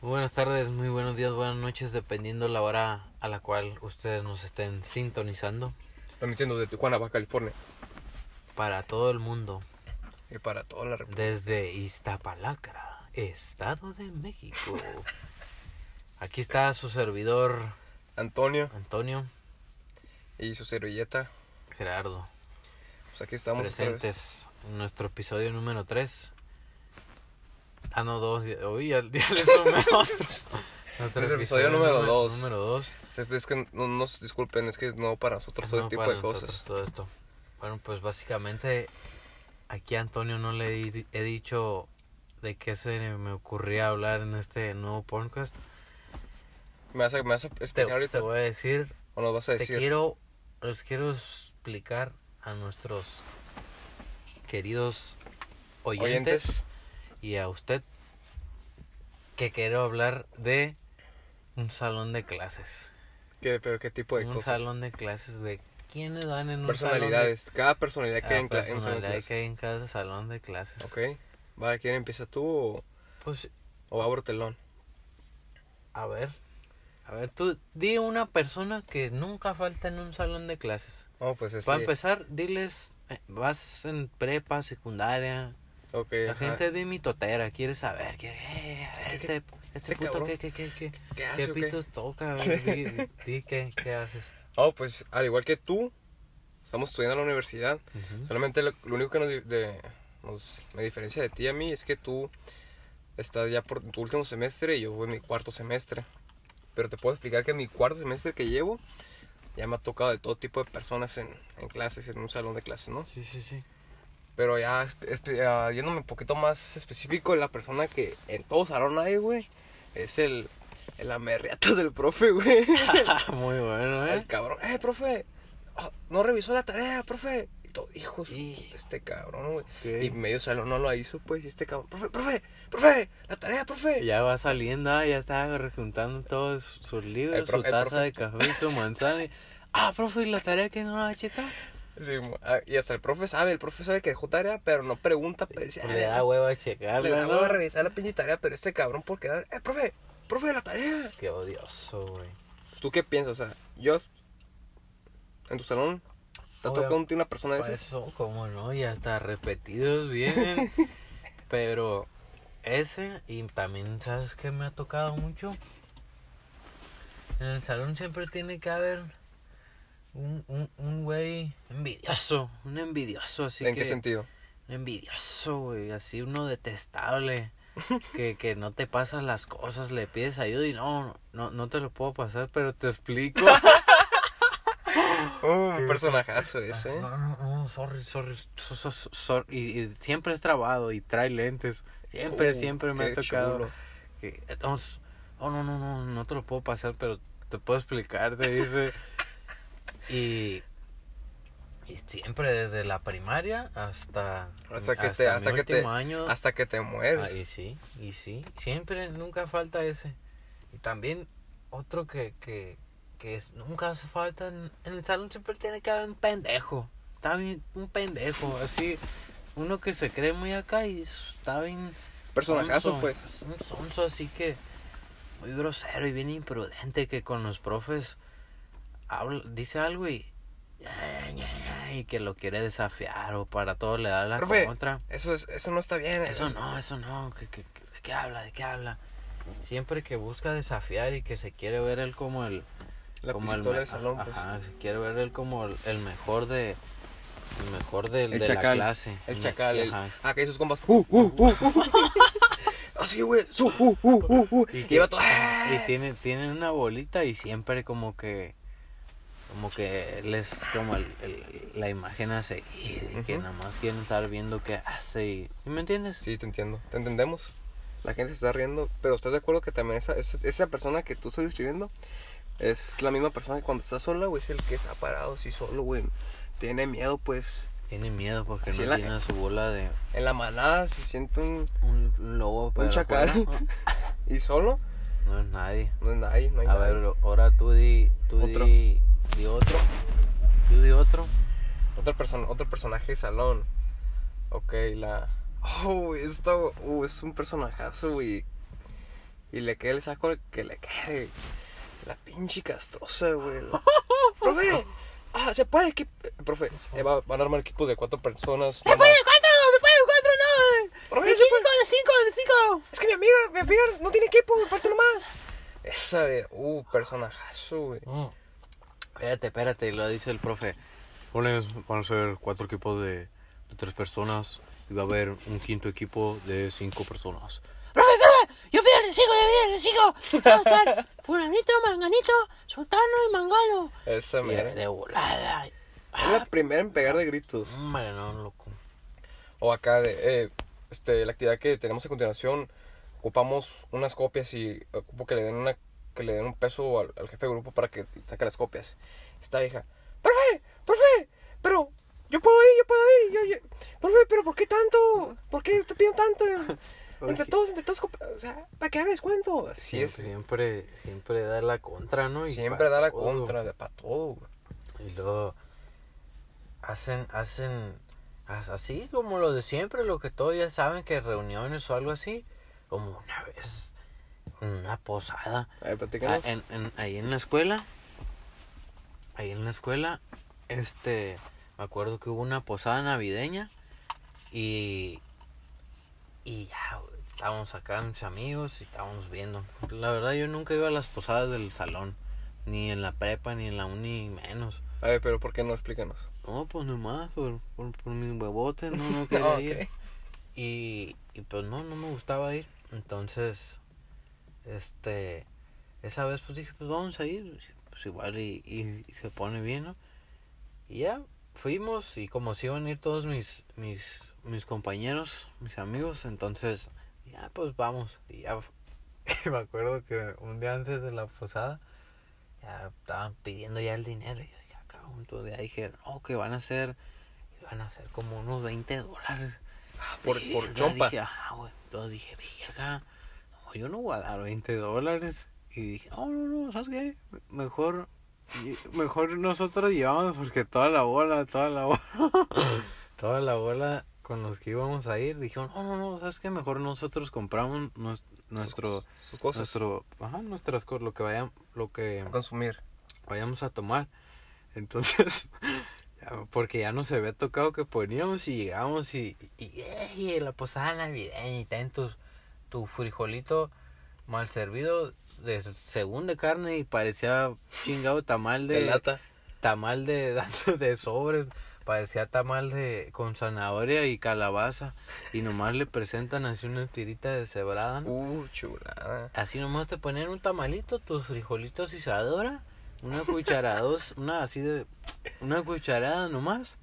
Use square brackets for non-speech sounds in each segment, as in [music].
Muy buenas tardes, muy buenos días, buenas noches, dependiendo la hora a la cual ustedes nos estén sintonizando. Transmitiendo de Tijuana, Baja California. Para todo el mundo, Y para toda la República. desde Iztapalacra, Estado de México. [laughs] Aquí está su servidor Antonio Antonio y su servilleta. Gerardo, Pues aquí estamos presentes en nuestro episodio número 3. Ah, no, 2. Uy, ya, ya le sumé [laughs] [laughs] otro. Es el episodio número dos. Número 2. Es, es que no nos disculpen, es que no para nosotros todo No, este tipo para de nosotros cosas. Todo esto. Bueno, pues básicamente aquí a Antonio no le di- he dicho de qué se me ocurría hablar en este nuevo podcast. ¿Me vas a, me vas a Te, explicar ahorita? te voy a decir, ¿O nos vas a te decir? quiero, les quiero explicar a nuestros queridos oyentes, Oyentes. Y a usted que quiero hablar de un salón de clases. ¿Qué, ¿Pero qué tipo de un cosas? salón de clases de quiénes dan en un salón de Personalidades. Cada personalidad que hay en, un personalidad que hay en cada salón de clases. Ok. Va, ¿quién empieza tú o, Pues, o abro telón? a ver. A ver, tú di una persona que nunca falta en un salón de clases. Oh, pues. Para empezar, diles, eh, vas en prepa, secundaria. Ok, La ajá. gente es bien mitotera, quiere saber, quiere, eh, a ver, ¿Qué- este, este puto? ¿qué, qué, qué, qué, ¿Qué hace qué? pitos toca? Ver, di, di qué, qué haces. Oh, pues al igual que tú, estamos estudiando en la universidad. Ujú. Solamente lo, lo único que nos, de- nos- me diferencia de ti y a mí es que tú estás ya por tu último semestre y yo voy en mi cuarto semestre. Pero te puedo explicar que en mi cuarto semestre que llevo ya me ha tocado de todo tipo de personas en, en clases, en un salón de clases, ¿no? Sí, sí, sí. Pero ya, yéndome un poquito más específico, la persona que en todo salón hay, güey, es el, el del profe, güey. [laughs] [laughs] Muy bueno, El ¿eh? cabrón, eh, profe, ah, no revisó la tarea, profe. Y todo, hijo, de su- Y- este cabrón, güey. Y medio salón no lo hizo, pues, y este cabrón, profe, profe, profe, la tarea, profe. Ya va saliendo, ah, ya está rejuntando todos sus libros, El pro- su el taza profe. de café, su manzana. y, ah, profe, ¿y la tarea que no la va a checar? Sí, ah, y hasta el profe sabe, el profe sabe que dejó tarea, pero no pregunta, pues, dice, Pues "Ah, le da hueva a checarla, le da hueva a revisar la pinche tarea, pero este cabrón por quedar, eh, profe, profe, la tarea. Qué odioso, güey. ¿Tú qué piensas? O sea, yo, en tu salón, ¿te ha tocado un- una persona de esas? Eso, como no, ya está repetidos bien. [laughs] Pero ese, y también, ¿sabes qué me ha tocado mucho? En el salón siempre tiene que haber un, un, un güey envidioso, un envidioso, así ¿En que... qué sentido? Un envidioso, güey, así uno detestable. [laughs] Que, que no te pasas las cosas, le pides ayuda y no, no, no te lo puedo pasar, pero te explico. [laughs] [laughs] Uh, un personajazo ese, ¿eh? No, no, no, sorry, sorry, so- so- so-. Y, y siempre es trabado y trae lentes. Siempre, Uh, siempre me ha tocado. que, oh, no, no, no, no te lo puedo pasar, pero te puedo explicar, te dice. Y, y siempre desde la primaria hasta Hasta que te- hasta que te- último año. Hasta que te mueres. Ah, y sí, y sí, siempre, nunca falta ese. Y también otro que, que, que es, nunca hace falta, en, en el salón siempre tiene que haber un pendejo. Está bien, un pendejo, así, uno que se cree muy acá y está bien... Personajazo, sonso, pues. Un sonso así que muy grosero y bien imprudente que con los profes habla, dice algo y... Y que lo quiere desafiar o para todo le da la Profe, contra. Eso, es, eso no está bien. Eso no, eso no. ¿qué- qué- qué- ¿De qué habla? ¿De qué habla? Siempre que busca desafiar y que se quiere ver él como el... La como el pistola me- del salón, pues. Ajá, se quiere ver él como el, el mejor de... El mejor del- El de chacal, la clase. El chacal, el... Ah, que sus compas... Uh, uh, uh, uh. [laughs] Así, güey. Su, uh, uh, uh, uh. Y, Y, que- va todo... y tiene, tienen una bolita y siempre como que... Como que él es como el, el- la imagen a seguir. y Que Ujú. nada más quieren estar viendo qué hace y... ¿sí ¿Me entiendes? Sí, te entiendo. Te entendemos. La gente se está riendo. Pero ¿estás de acuerdo que también esa, esa, esa persona que tú estás describiendo es la misma persona que cuando está sola, güey, es el que está parado así solo, güey. Tiene miedo, pues. Tiene miedo porque Así no la- tiene a su bola de... En la manada se siente un... Un, un lobo, pero chacal. afuera, [laughs] Y solo, No, es nadie. no hay nadie, no hay A nadie. ver, ahora tú di, tú Otro. di, di otro. Tú di otro. Otro, person otro personaje de salón. Ok, la... Oh, esto uh, es un personajazo, güey. Y le quede el saco que le quede. La pinche castrosa, güey. [laughs] profe, ah, se puede equipo. Profe, eh, va- van a armar equipos de cuatro personas. ¡Se puede más. cuatro! ¡Se puede cuatro! ¡No! Profe, ¡De cinco! ¡De cinco! ¡De cinco! Es que mi amiga, mi amiga no tiene equipo, me falta nomás. Esa, güey, uh, personajazo, güey. Mm. Espérate, espérate, lo dice el profe. Van a ser cuatro equipos de, de tres personas y va a haber un quinto equipo de cinco personas. ¡Profe, profe! ¡Yo pido el de cinco, yo pido el de cinco! Va a estar [laughs] fulanito, manganito, sultano y mangano. Esa, Y mira. de volada. Es la primera en pegar de gritos. Hombre, no, loco. O acá de, eh, este, la actividad que tenemos a continuación, ocupamos unas copias y ocupo que le den una, que le den un peso al, al jefe de grupo para que saque las copias. Esta vieja, profe, profe, pero yo puedo ir, yo puedo ir, yo, yo, profe, pero ¿por qué tanto? ¿Por qué te pido tanto? [laughs] Entre todos, entre todos, o sea, para que haga descuento. Así es. Siempre, siempre da la contra, ¿no? Y Siempre da la todo. contra, de para todo. Y luego hacen, hacen as- así como lo de siempre, lo que todos ya saben que reuniones o algo así, como una vez, una posada, A ver, Ah, en, en- ahí en la escuela, ahí en la escuela, este, me acuerdo que hubo una posada navideña y, y ya, estábamos acá mis amigos y estábamos viendo. La verdad yo nunca iba a las posadas del salón, ni en la prepa, ni en la uni, menos. A ver, pero ¿por qué no? Explícanos. No, pues nomás, por, por, por mis huevotes, no, no [laughs] quería ir. Y, y pues no, no me gustaba ir. Entonces, este, esa vez pues dije, pues vamos a ir. Pues igual y, y- y se pone bien, ¿no? Y ya, fuimos y como si iban a ir todos mis, mis, mis compañeros, mis amigos, entonces, ya pues vamos. Y ya, [laughs] me acuerdo que un día antes de la posada, ya estaban pidiendo ya el dinero. Y yo dije, acá, entonces ya dije, no, que van a ser, van a ser como unos 20 dólares. Por, por Verga, chompa. Dije, güey. Entonces dije, no, yo no voy a dar 20 dólares. Y dije, no, no, no, ¿sabes qué? Mejor, mejor nosotros llevamos porque toda la bola, toda la bola, [laughs] toda la bola con los que íbamos a ir, dijeron, no, no, no, ¿sabes qué? Mejor nosotros compramos nues- nuestro, Sus nuestro, ajá, nuestras cosas, lo que vayan, lo que Consumir. vayamos a tomar. Entonces, [laughs] porque ya nos había tocado que poníamos y llegamos y, y, y la posada navideña y ten tus, tu frijolito mal servido de según de carne y parecía chingado tamal De de lata. tamal de [laughs] de sobres parecía tamal de con zanahoria y calabaza y nomás le presentan así una tirita de cebrada ¿no? Uh, chulada. Así nomás te ponen un tamalito, tus frijolitos y sadora, una cucharada, dos, una así de, una cucharada nomás,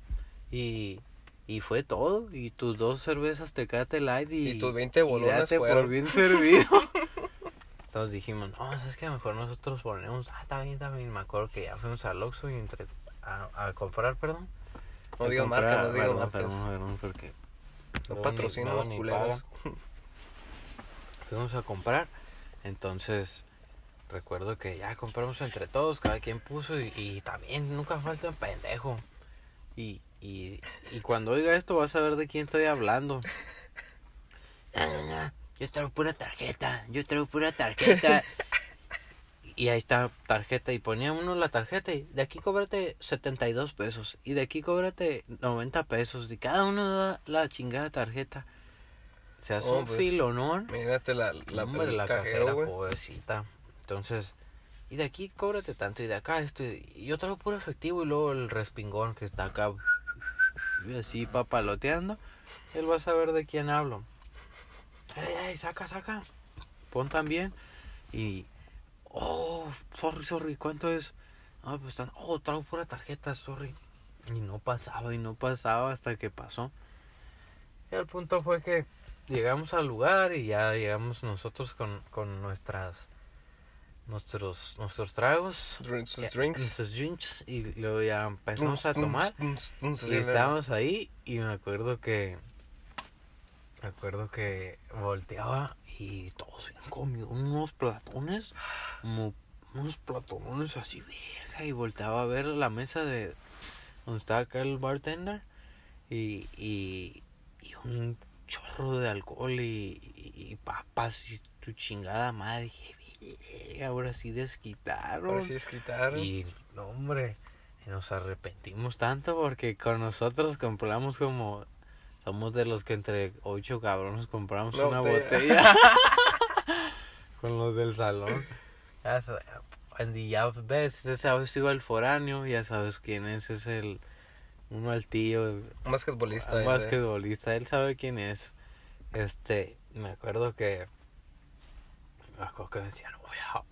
y, y fue todo, y tus dos cervezas Tecate Light y, Y tus 20 bolones date por bien servido. [laughs] Entonces dijimos, no, es que mejor nosotros ponemos, ah, está bien, está bien, me acuerdo que ya fuimos al Oxxo y entre, a, a comprar, perdón. No comprar- marca, no perdón, marcas. Perdón, perdón, porque No ni- los culeros. fuimos a comprar. Entonces, recuerdo que ya compramos entre todos, cada quien puso y, y también nunca falta un pendejo. Y, y, y cuando oiga esto vas a ver de quién estoy hablando. No, no, no, yo traigo pura tarjeta, yo traigo pura tarjeta. [laughs] Y ahí está tarjeta y ponía uno la tarjeta y de aquí cóbrate 72 pesos y de aquí cóbrate 90 pesos y cada uno da la chingada tarjeta. Se hace Oh, un pues, filonón. La, la, Hombre, la cajero, cajera, pobrecita. Entonces, y de aquí cóbrate tanto, y de acá esto, y yo traigo puro efectivo, y luego el respingón que está acá, así papaloteando, él va a saber de quién hablo. Ey, ey, saca, saca, pon también, y, oh, sorry, sorry, ¿cuánto es? Ah, pues están, oh, traigo pura tarjeta, sorry. Y no pasaba, y no pasaba hasta que pasó. El punto fue que llegamos al lugar y ya llegamos nosotros con, con nuestras nuestros nuestros tragos Drinks, ya, drinks. nuestros drinks y luego ya empezamos a tomar y Y estábamos ahí y me acuerdo que me acuerdo que volteaba y todos habían comido unos platones como unos platones así verga y volteaba a ver la mesa de donde estaba acá el bartender y, y, y un chorro de alcohol y, y- y papas y tu chingada madre. Dije, "Verga, ahora sí desquitaron. Ahora sí desquitaron. Y, no, hombre, nos arrepentimos tanto porque con nosotros compramos como... Somos de los que entre ocho cabrones compramos Una una botella. botella. [laughs] [laughs] con los del salón. Y ya ves, ya sabes, digo el foráneo, ya sabes quién es, es el... Uno altillo, Un basquetbolista. un eh, basquetbolista, él sabe quién es. Este, me acuerdo que me acuerdo que decían, voy a,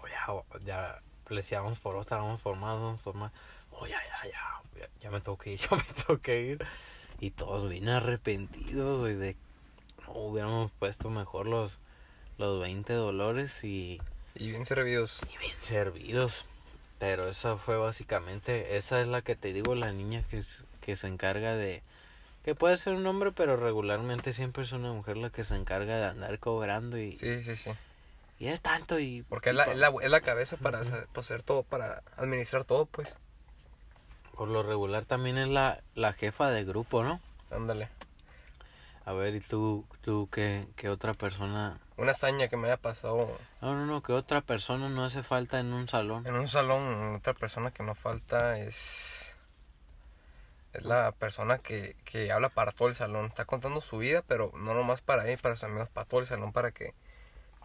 voy a, ya le decíamos por otra, vamos por más, vamos por más. Oh, ya, ya, ya, ya, ya me tengo que ir, [laughs] ya me tengo que ir. Y todos bien arrepentidos, güey, de no hubiéramos puesto mejor los, los 20 dolores y, Y bien servidos. y bien servidos. Pero esa fue básicamente, esa es la que te digo, la niña que, que se encarga de, que puede ser un hombre, pero regularmente siempre es una mujer la que se encarga de andar cobrando y, Sí, sí, sí. Y es tanto y... Porque es la, es la, es la cabeza para hacer, para hacer todo, para administrar todo, pues. Por lo regular también es la, la jefa de grupo, ¿no? Ándale. A ver, ¿y tú, tú qué, qué otra persona? Una hazaña que me haya pasado No, no, no, ¿qué otra persona no hace falta en un salón? en un salón. Otra persona que no falta es. Es la persona que, que habla para todo el salón. Está contando su vida, pero no nomás para él, para sus amigos, para todo el salón, para que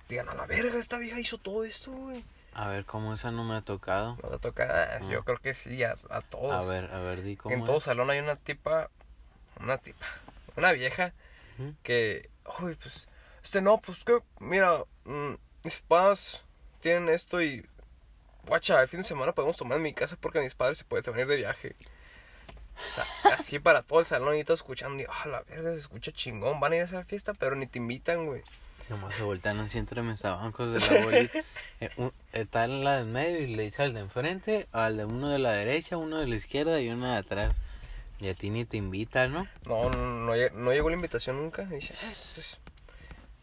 digan, a la verga, esta vieja hizo todo esto, güey. A ver, ¿cómo esa no me ha tocado? No te toca, Ah. yo creo que sí, a, a todos. A ver, a ver, di cómo en todo salón hay una tipa, una tipa, una vieja que, uy, pues, este no, pues que, mira, mm, mis padres tienen esto y, guacha, el fin de semana podemos tomar en mi casa porque mis padres se pueden venir de viaje. O sea, [laughs] así para todo el salón y todo escuchando, y, ah, la verga, se escucha chingón, van a ir a esa fiesta, pero ni te invitan, güey. Nomás se voltean así entre mesabancos de la bolita. Eh, un- está en la del medio y le dice al de enfrente, al de uno de la derecha, uno de la izquierda y uno de atrás. Y a ti ni te invita, ¿no? No, no, no, lle- no llegó la invitación nunca. Y dice, "Ah, pues,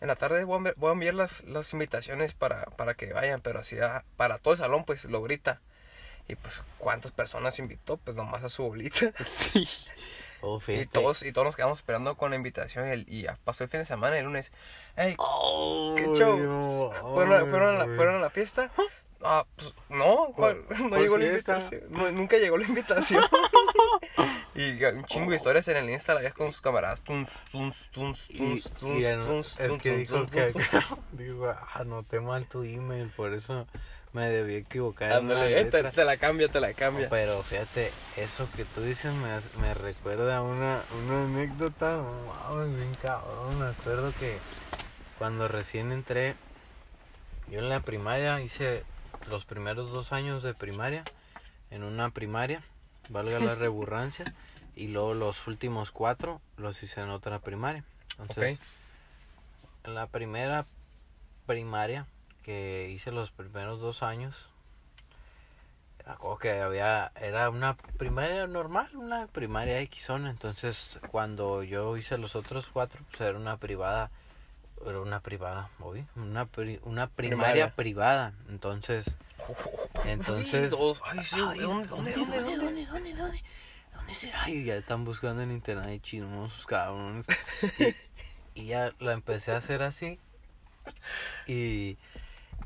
en la tarde voy a enviar, voy a enviar las, las invitaciones para, para que vayan, pero así ah, para todo el salón, pues lo grita. Y pues, ¿cuántas personas invitó? Pues nomás a su bolita. [laughs] Sí. Oh, Y todos, y todos nos quedamos esperando con la invitación. Y, el- y ya pasó el fin de semana, el lunes. Hey, Oh, ¿Qué show? no, ¿fueron, fueron, a la. ¿fueron a la fiesta? [gasps] Ah, pues no, ¿cuál? [laughs] no cuál llegó la fiesta? invitación. No, nunca llegó la invitación. [laughs] y un chingo de historias en el Insta, la vieja con sus camaradas. Tuns, tuns, tuns, Y, tuns, y tuns, ya no- tuns, es tuns, que tuns, dijo tuns, que tuns. [laughs] digo, anoté mal tu email, por eso me debí equivocar. Ándale, eh, te, la cambia, te la cambia. Pero fíjate, eso que tú dices me, me recuerda a una, una anécdota, no mames, bien cabrón. Me acuerdo que cuando recién entré, yo en la primaria hice los primeros dos años de primaria en una primaria, valga la [laughs] reburrancia, y luego los últimos cuatro los hice en otra primaria. Entonces, en la primera primaria que hice los primeros dos años, acuerdo que había, era una primaria normal, una primaria X entonces cuando yo hice los otros cuatro, pues era una privada, era una privada, ¿oí? Una, pri- una primaria Primaria. privada, entonces, entonces... ¿dónde. Ay, ya están buscando en internet chismosos, cabrones. [laughs] Y, y ya la empecé a hacer así. Y,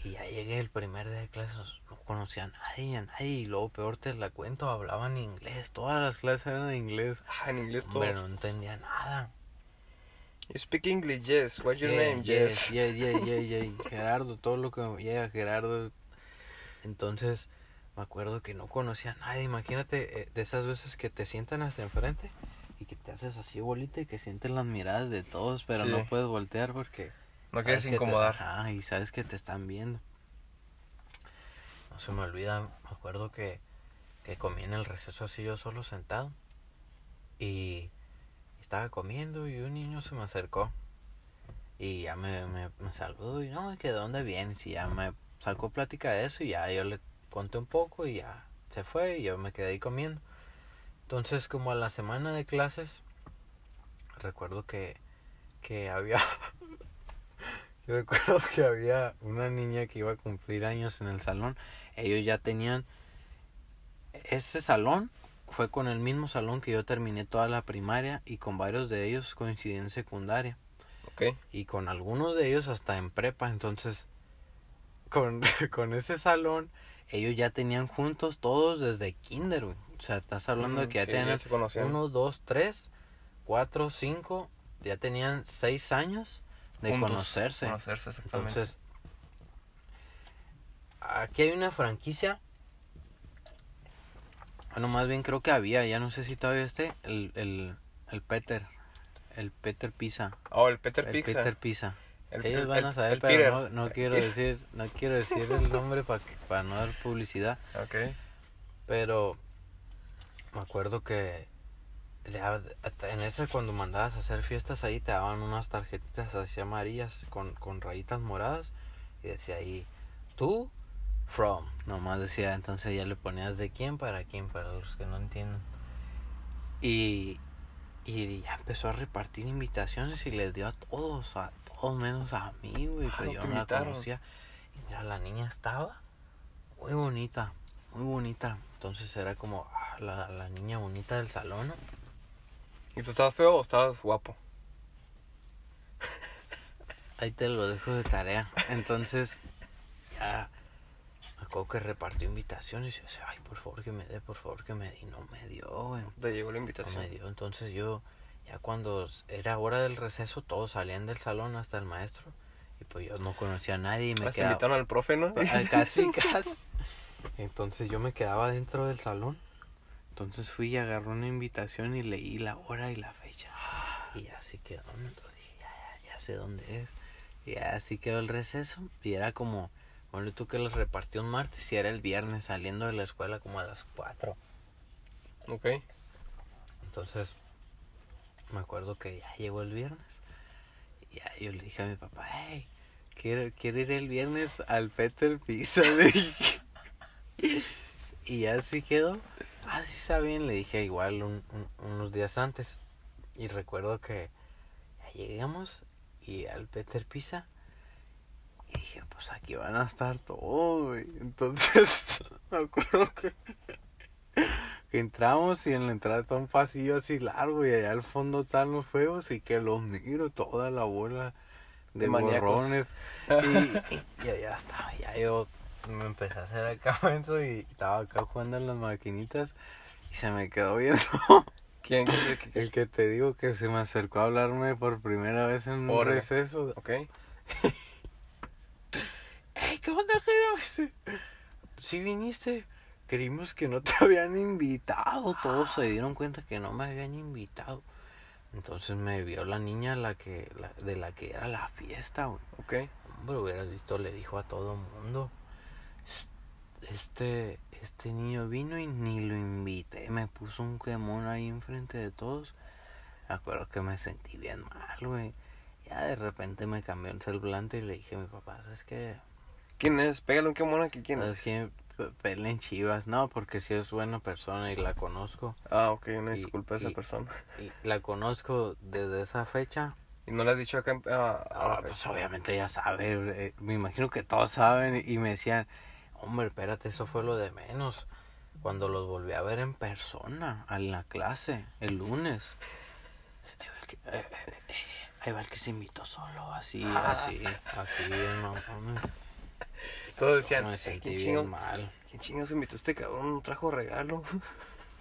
y ya llegué el primer día de clases, no conocía a nadie, a nadie. Y luego, peor te la cuento, hablaban inglés. Todas las clases eran en inglés. Ah, en inglés todo. Hombre, no entendía nada. You speak English, yes. What's your Yeah, name? yes, Yes. yeah, yeah, yeah, yeah. [laughs] Gerardo, todo lo que me llega, Gerardo. Entonces, me acuerdo que no conocía a nadie. Imagínate eh, de esas veces que te sientan hasta enfrente y que te haces así bolita y que sienten las miradas de todos, pero Sí. no puedes voltear porque. No quieres que te- incomodar. ajá, y sabes que te están viendo. No se me olvida, me acuerdo que, que comí en el receso así yo solo sentado. Y estaba comiendo y un niño se me acercó. Y ya me, me, me saludó y no, que de dónde vienes. Y ya me sacó plática de eso y ya yo le conté un poco y ya se fue y yo me quedé ahí comiendo. Entonces como a la semana de clases, recuerdo que, que había... [laughs] yo recuerdo [laughs] que había una niña que iba a cumplir años en el salón. Ellos ya tenían... Ese salón fue con el mismo salón que yo terminé toda la primaria y con varios de ellos coincidí en secundaria. Ok. Y con algunos de ellos hasta en prepa. Entonces, con, [laughs] con ese salón, ellos ya tenían juntos todos desde kinder, güey. O sea, estás hablando de que ya Sí, tenían se conocían. uno, dos, tres, cuatro, cinco, ya tenían seis años de Juntos. conocerse. Conocerse, exactamente. Entonces, aquí hay una franquicia. Bueno, más bien creo que había, ya no sé si todavía esté, el, el, el Peter. El Peter Pizza. oh, el Peter el Pizza. Peter Pizza. El- Ellos el- van a saber, pero no, no quiero [laughs] decir, no quiero decir el nombre para para no dar publicidad. Ok. Pero me acuerdo que en ese cuando mandabas a hacer fiestas ahí te daban unas tarjetitas así amarillas con, con rayitas moradas y decía ahí tú from nomás decía entonces ya le ponías de quién para quién para los que no entienden y y ya empezó a repartir invitaciones y les dio a todos a todos menos a mí güey Ah, pues yo no la conocía. Y mira la niña estaba muy bonita muy bonita. Entonces era como ah, la, la niña bonita del salón ¿no? ¿Y tú estabas feo o estabas guapo? Ahí te lo dejo de tarea. Entonces, ya me acuerdo que repartió invitaciones y yo decía, ay, por favor que me dé, por favor que me dé. Y no me dio, güey. Te llegó la No invitación. me dio. Entonces yo, ya cuando era hora del receso, todos salían del salón hasta el maestro. Y pues yo no conocía a nadie y me quedaba... invitaron al profe, ¿no? [laughs] Casi, casi. Entonces yo me quedaba dentro del salón. Entonces fui y agarré una invitación y leí la hora y la fecha. Y así quedó. Entonces dije, ya, ya, ya sé dónde es. Y así quedó el receso. Y era como, bueno, tú que los repartió un martes y era el viernes saliendo de la escuela como a las 4. Ok. Entonces, me acuerdo que ya llegó el viernes. Y ya yo le dije a mi papá, hey, quiero, quiero ir el viernes al Peter Pizza. [laughs] y así quedó. Ah, sí está bien, le dije igual un- un- unos días antes. Y recuerdo que ya llegamos y al Peter Pizza. Y dije, pues aquí van a estar todos, güey. Entonces, [laughs] me acuerdo que que entramos y en la entrada está un pasillo así largo y allá al fondo están los juegos y que los miro toda la bola de, De borrones [laughs] y, y allá estaba ya yo me empecé a hacer acá [laughs] menso y estaba acá jugando en las maquinitas y se me quedó viendo [laughs] ¿Quién? El que te digo que se me acercó a hablarme por primera vez en un Órale. receso Ok. [laughs] ¡Ey, qué onda, Jero! Si viniste, creímos que no te habían invitado. Todos se dieron cuenta que no me habían invitado. Entonces me vio la niña la que, la- de la que era la fiesta, güey. Ok. Hombre, hubieras visto, le dijo a todo mundo. Este, este niño vino y ni lo invité. Me puso un quemón ahí enfrente de todos. Me acuerdo que me sentí bien mal, güey. Ya de repente me cambió el semblante y le dije a mi papá, ¿sabes qué? ¿Quién es? Pégale un quemón aquí. ¿Quién ¿Sabes es? Pe- Peleen Chivas. No, porque si es buena persona y la conozco. Ah, ok. Una Y- disculpa a esa y- persona. Y la conozco desde esa fecha. ¿Y no le has dicho acá en- a, a la Ah, pues obviamente ya sabe. eh, me imagino que todos saben. Y me decían, hombre, espérate, eso fue lo de menos. Cuando los volví a ver en persona, en la clase, el lunes. Ahí va el que, eh, eh, eh, ahí va el que se invitó solo, así, [laughs] así, así, no mames. Todos decían, Me "Eh, sentí ¿quién bien mal. ¿quién chingados invitó a este cabrón? ¿No trajo regalo?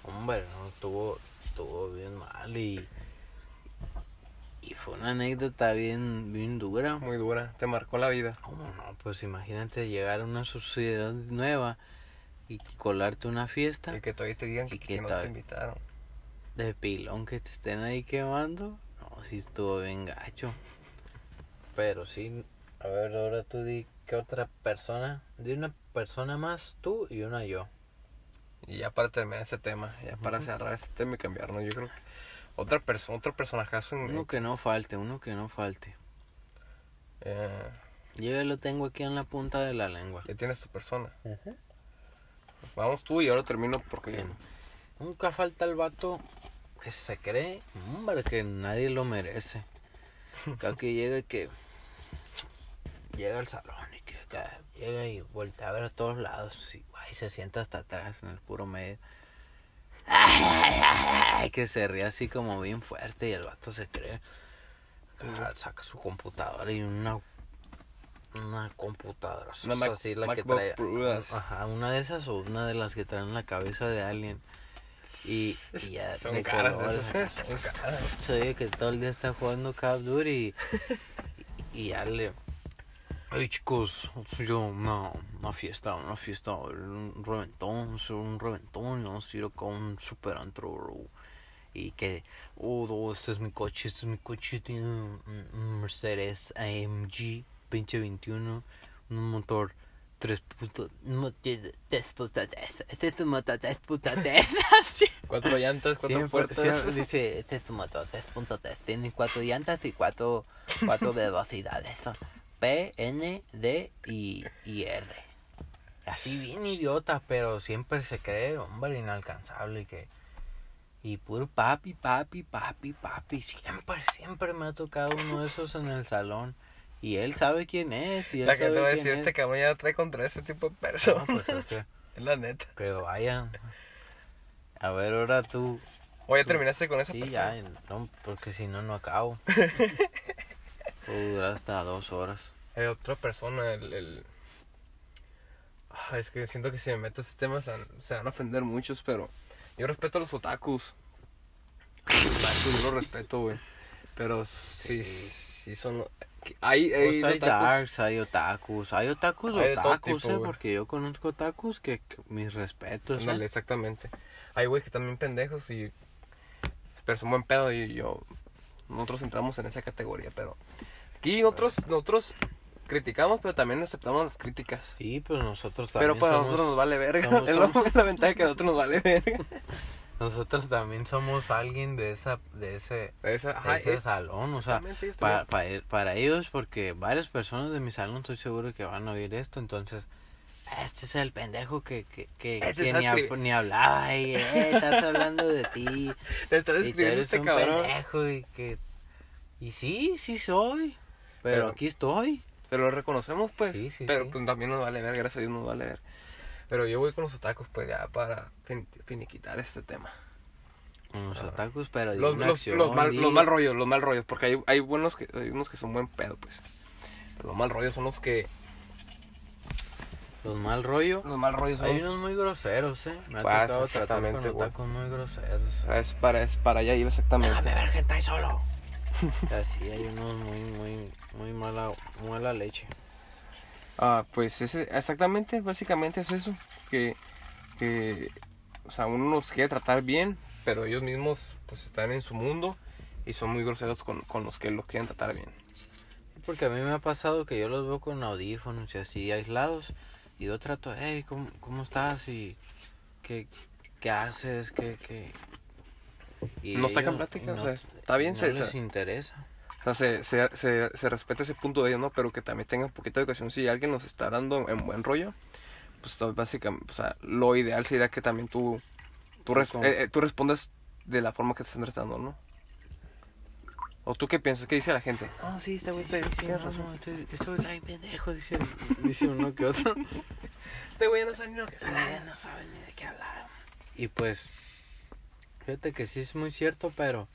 Hombre, no, estuvo, estuvo bien mal y, y fue una anécdota bien, bien dura. Muy dura. Te marcó la vida. ¿Cómo no? Pues imagínate llegar a una sociedad nueva y colarte una fiesta Y que todavía te digan ¿Y que, no te invitaron. de pilón que te estén ahí quemando. No, sí estuvo bien gacho. Pero sí, a ver, ahora tú di que otra persona, di una persona más tú y una yo. Y ya para terminar ese tema, ya para cerrar ese tema y cambiarnos, yo creo que otra persona, otro personajazo en, Uno que no falte, uno que no falte. eh, Yo ya lo tengo aquí en la punta de la lengua. ya tienes tu persona. Vamos tú y ahora termino porque Bien. Nunca falta el vato que se cree, hombre, que nadie lo merece. Cada que [laughs] llega y que llega al salón y que llega y voltea a ver a todos lados y, ay, se sienta hasta atrás en el puro medio. Que se ríe así como bien fuerte y el vato se cree saca su computadora y una una computadora Una Mac- así la que trae ajá una de esas o una de las que traen la cabeza de alguien y, y ya [laughs] Son caras esas. Son caras. se oye que todo el día está jugando Call of Duty y, y ya le Hey chicos, yo una, una fiesta, una fiesta, un reventón, un reventón, vamos a ir acá a un super antro, bro. Y que, oh, no, este es mi coche, este es mi coche, tiene un, Mercedes AMG 2021, un motor 3 puntos, un motor 3 puntos, este es un motor 3 puntos, así. Cuatro llantas, cuatro puertas. dice, este es un motor 3.3, tiene cuatro llantas y cuatro, cuatro velocidades. P, N, D y, y R. Así bien idiota, pero siempre se cree hombre inalcanzable y que... Y puro papi, papi, papi, papi. Siempre, siempre me ha tocado uno de esos en el salón. Y él sabe quién es. Y él La que te va a decir, es. este cabrón ya trae contra ese tipo de No, personas. pues es [laughs] la neta. que vayan. A ver, ahora tú. O ya Tú- terminaste con esa Sí, persona. ya, no, porque si no, no acabo. [laughs] Puedo durar hasta dos horas. Hay otra persona, el... el... Ah, es que siento que si me meto a este tema se van, se van a ofender muchos, pero yo respeto a los otakus. Otakus, yo los respeto, güey. Pero sí, Sí. sí son... Hay, hay Pues hay otakus- darks, hay otakus, hay otakus, Hay de todo otakus, tipo, eh, porque yo conozco otakus que, que mis respetos, eh. exactamente. Hay güey que también pendejos y... Pero son buen pedo y yo... Nosotros entramos en esa categoría, pero... Aquí nosotros, nosotros criticamos, pero también aceptamos las críticas. Sí, pues nosotros también Pero para somos, nosotros nos vale verga. somos- Es la- somos- la ventaja que a nosotros nos vale verga. [laughs] nosotros también somos alguien de esa, de ese, Esa, ajá, ese es- salón, o sea, para, para, para ellos, porque varias personas de mi salón estoy seguro que van a oír esto, entonces, este es el pendejo que, que, que, Este que ni, ni hablaba y eh, estás hablando de ti. [laughs] Te estás Y tú escribiendo eres este un cabrón. pendejo y que... Y sí, sí soy. Pero, Pero- aquí estoy. Pero lo reconocemos, pues. Sí, sí, pero sí. pues también nos vale ver, gracias a Dios nos vale ver. Pero yo voy con los tacos, pues ya para fin- finiquitar este tema. Con los Ah. atacos, pero Los, los, acción, los mal, los mal rollos, los mal rollos, porque hay, hay buenos que, hay unos que son buen pedo, pues. Pero los mal rollos son los que. Los mal rollo. Los mal rollos son Hay unos muy groseros, eh. Me ha Pues, tocado tratar con muy groseros. Es para, es para allá ir exactamente. Déjame ver gente ahí solo. [laughs] Así hay unos muy, muy, muy mala, mala leche. Ah, pues ese, exactamente, básicamente es eso. Que, que, o sea, uno los quiere tratar bien, pero ellos mismos pues están en su mundo y son muy groseros con, con los que los quieren tratar bien. Porque a mí me ha pasado que yo los veo con audífonos y así aislados. Y yo trato, hey, ¿cómo, cómo estás? Y ¿qué, qué haces? ¿Qué, qué? Y No sacan plática, y o no- sea, está bien, no se, les se- interesa. o sea, se, se, se, se respeta ese punto de ellos, ¿no? Pero que también tengan un poquito de educación. Si alguien nos está dando en buen rollo, pues básicamente, o sea, lo ideal sería que también tú, tú, res- eh, eh, tú respondas de la forma que te están tratando, ¿no? ¿O tú qué piensas? ¿Qué dice la gente? Ah, sí, este güey Sí, sí, sí, tienes no, razón. no, este, este güey está bien pendejo, dice, [laughs] dice uno que otro. Este güey no sabe ni lo que Esa nadie no sabe ni de qué hablar. Y pues, fíjate que sí es muy cierto, pero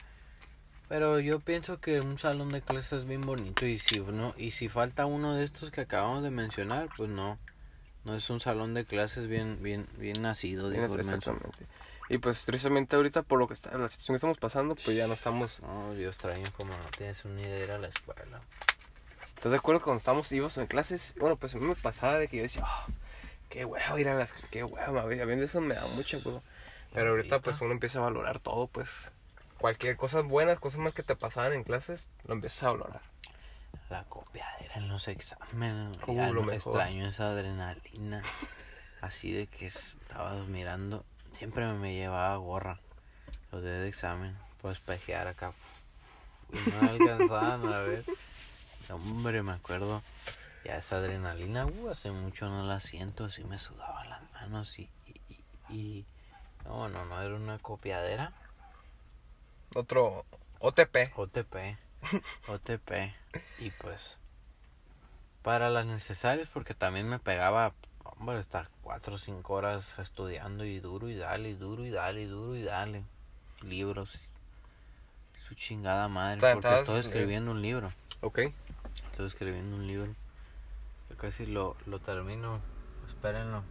pero yo pienso que un salón de clases es bien bonito y si no y si falta uno de estos que acabamos de mencionar, pues no. No es un salón de clases bien bien bien nacido, menso. Exactamente. Y pues tristemente ahorita por lo que está, la situación que estamos pasando, pues ya no estamos... No, yo extraño como no tienes una idea de ir a la escuela. ¿Estás de acuerdo cuando estábamos íbamos en clases? Bueno, pues a mí me pasaba de que yo decía, "Ah, qué huevo ir a las... Qué huevo, a mí eso me da mucha huevo. Pero ahorita pues uno empieza a valorar todo, pues... Cualquier cosa buenas, cosas más que te pasaban en clases, lo empiezas a valorar. La copiadera en los exámenes. Uh, ya lo no- extraño esa adrenalina. [laughs] Así de que estabas mirando. Siempre me llevaba gorra. Los días de examen. Pues espejear acá. [laughs] Y no alcanzaban a ver. Hombre, me acuerdo. Ya esa adrenalina, uh, hace mucho no la siento. Así me sudaban las manos y. y, y- y- no, no, no, era una copiadera. Otro... OTP. OTP. OTP. Y pues. Para las necesarias, porque también me pegaba. Hombre, hasta 4 o 5 horas estudiando y duro y dale, y duro y dale, y duro y dale. Libros. Su chingada madre. Porque estoy escribiendo un libro. Ok. Estoy escribiendo un libro. Ya casi lo, lo termino. Espérenlo.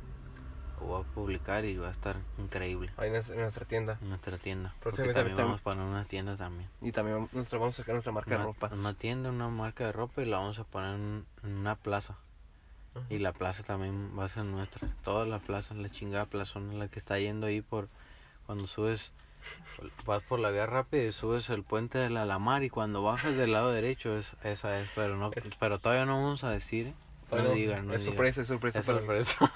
Lo voy a publicar y va a estar increíble. Ahí en, en nuestra tienda. En nuestra tienda. Próximamente también tam- vamos a poner una tienda también. Y también vamos- nuestra, vamos a sacar nuestra marca de ropa. una tienda, una marca de ropa y la vamos a poner en, en una plaza. Y la plaza también va a ser nuestra. Toda la plaza, la chingada plazona, la que está yendo ahí por cuando subes, vas por la vía rápida y subes el puente de la Alamar y cuando bajas del lado derecho es, esa es, pero no, pero todavía no vamos a decir, ¿eh? No no, digan, no es digan. sorpresa, es sorpresa. Es para- sorpresa.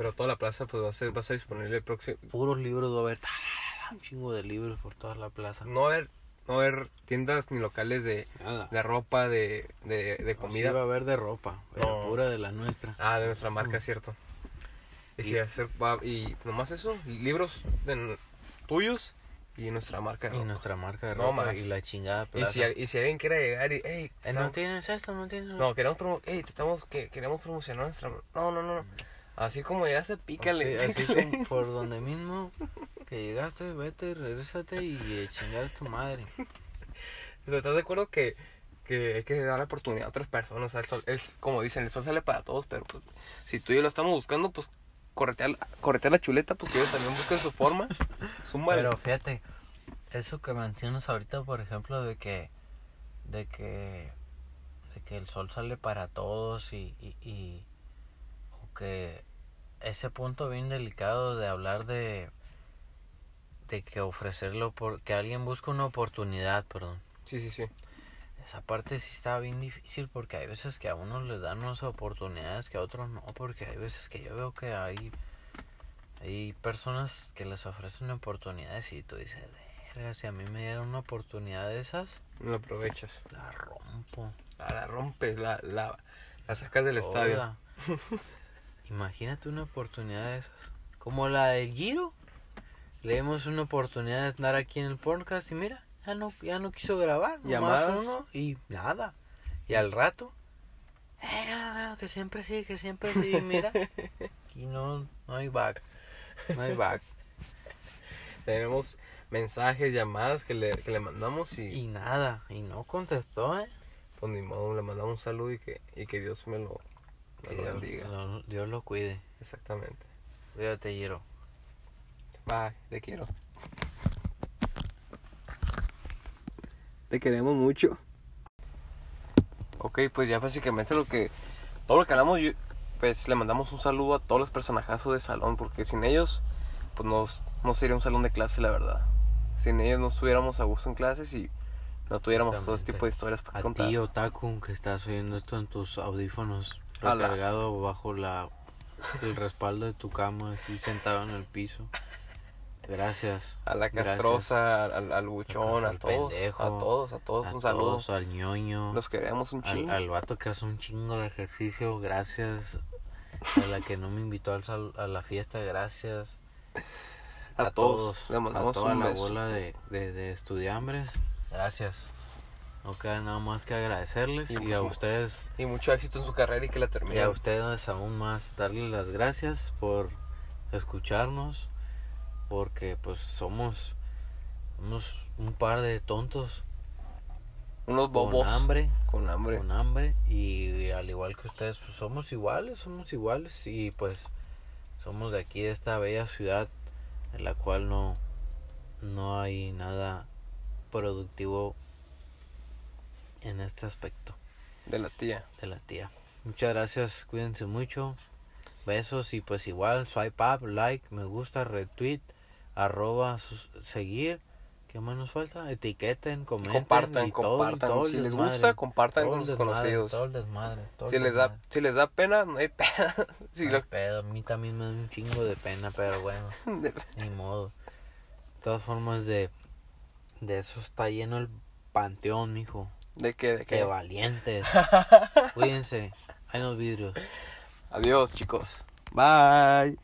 Pero toda la plaza pues va a ser, va a ser disponible el próximo. Puros libros va a haber, ta, la, la, un chingo de libros por toda la plaza. No va a haber, no va a haber tiendas ni locales de, Nada. de ropa, de, de, de No, comida. sí va a haber de ropa, No. pura de la nuestra. Ah, de nuestra marca, Mm. cierto. Y, Y- sí, hacer, va- y nomás eso, libros de tuyos y nuestra marca. de Y ropa. nuestra marca de No ropa más. y la chingada Y plaza. si, al- y si alguien quiere llegar y, hey, Eh, no tienes esto, no tienes no, queremos, promo hey, te estamos, que, queremos promocionar nuestra... No, no, no, no. Así como llegaste, pícale. Así, así como [laughs] por donde mismo que llegaste, vete, regrésate y eh, chingar a tu madre. ¿Estás de acuerdo que, que hay que dar la oportunidad a otras personas? O sea, el sol, es como dicen, el sol sale para todos, pero pues, si tú y yo lo estamos buscando, pues corretear, corretear la chuleta, pues que ellos también busquen su forma. [laughs] Súmale. Pero fíjate, eso que mencionas ahorita, por ejemplo, de que, de que, de que el sol sale para todos y, y, y o que ese punto bien delicado de hablar de, de que ofrecerlo por, que alguien busca una oportunidad, perdón. Sí, sí, sí. Esa parte sí está bien difícil porque hay veces que a unos les dan unas oportunidades que a otros no, porque hay veces que yo veo que hay hay personas que les ofrecen oportunidades y tú dices, verga, si a mí me dieran una oportunidad de esas, No aprovechas. la rompo. La, la rompes, la, la, la sacas del estadio. [laughs] Imagínate una oportunidad de esas. Como la del Giro. Le dimos una oportunidad de andar aquí en el podcast y mira, ya no, ya no quiso grabar. Llamadas. uno y nada. Y al rato, eh, no, no, que siempre sí, que siempre sí, mira. [laughs] Y no, no hay back. No hay back. [laughs] Tenemos mensajes, llamadas que le, que le mandamos y, Y nada, y no contestó, eh. pues ni modo, le mandamos un saludo y que, y que Dios me lo, Que Dios, bendiga. lo- Dios lo cuide. Exactamente. Cuídate, Giro. Bye, te quiero. Te queremos mucho. Ok, pues ya básicamente lo que. Todo lo que hablamos, yo- pues le mandamos un saludo a todos los personajazos de salón, porque sin ellos, pues nos, no sería un salón de clase, la verdad. Sin ellos no estuviéramos a gusto en clases y no tuviéramos todo este tipo de historias para A contar. ti, Otaku, que estás oyendo esto en tus audífonos, A la- recargado bajo la el respaldo de tu cama, así sentado en el piso. Gracias. A la castrosa, al, al buchón, a Al todos, pendejo, a todos, a todos, a un saludo. todos, al ñoño, Los queremos un al, chingo. al vato que hace un chingo de ejercicio, gracias. A la que no me invitó al sal- a la fiesta, gracias. A todos, le a mandamos toda un la beso. bola de, de, de estudiambres, gracias. No queda nada más que agradecerles Y y a ustedes Y mucho éxito en su carrera y que la Y termine. a ustedes aún más darles las gracias por escucharnos, porque pues somos, somos un par de tontos Unos bobos. con hambre, Con hambre. con hambre, y al igual que ustedes, pues somos iguales, somos iguales, y pues somos de aquí, de esta bella ciudad, en la cual no, no hay nada productivo en este aspecto De la tía. de la tía. Muchas gracias, cuídense mucho. Besos y pues igual, swipe up, like, me gusta, retweet, arroba, sus- seguir. ¿Qué más nos falta? Etiqueten, comenten. compartan, y todo- todo si les desmadre, gusta, compartan todo con sus desmadre, conocidos. Todo el desmadre. todo Si el les, da, si les da pena, no hay [laughs] pena. Si No lo- hay pedo, a mí también me da un chingo de pena, pero bueno, [laughs] ni modo. De todas formas, de, de eso está lleno el panteón, mijo. ¿De qué? ¿De De qué? valientes. [laughs] Cuídense. Hay los vidrios. Adiós, chicos. Bye.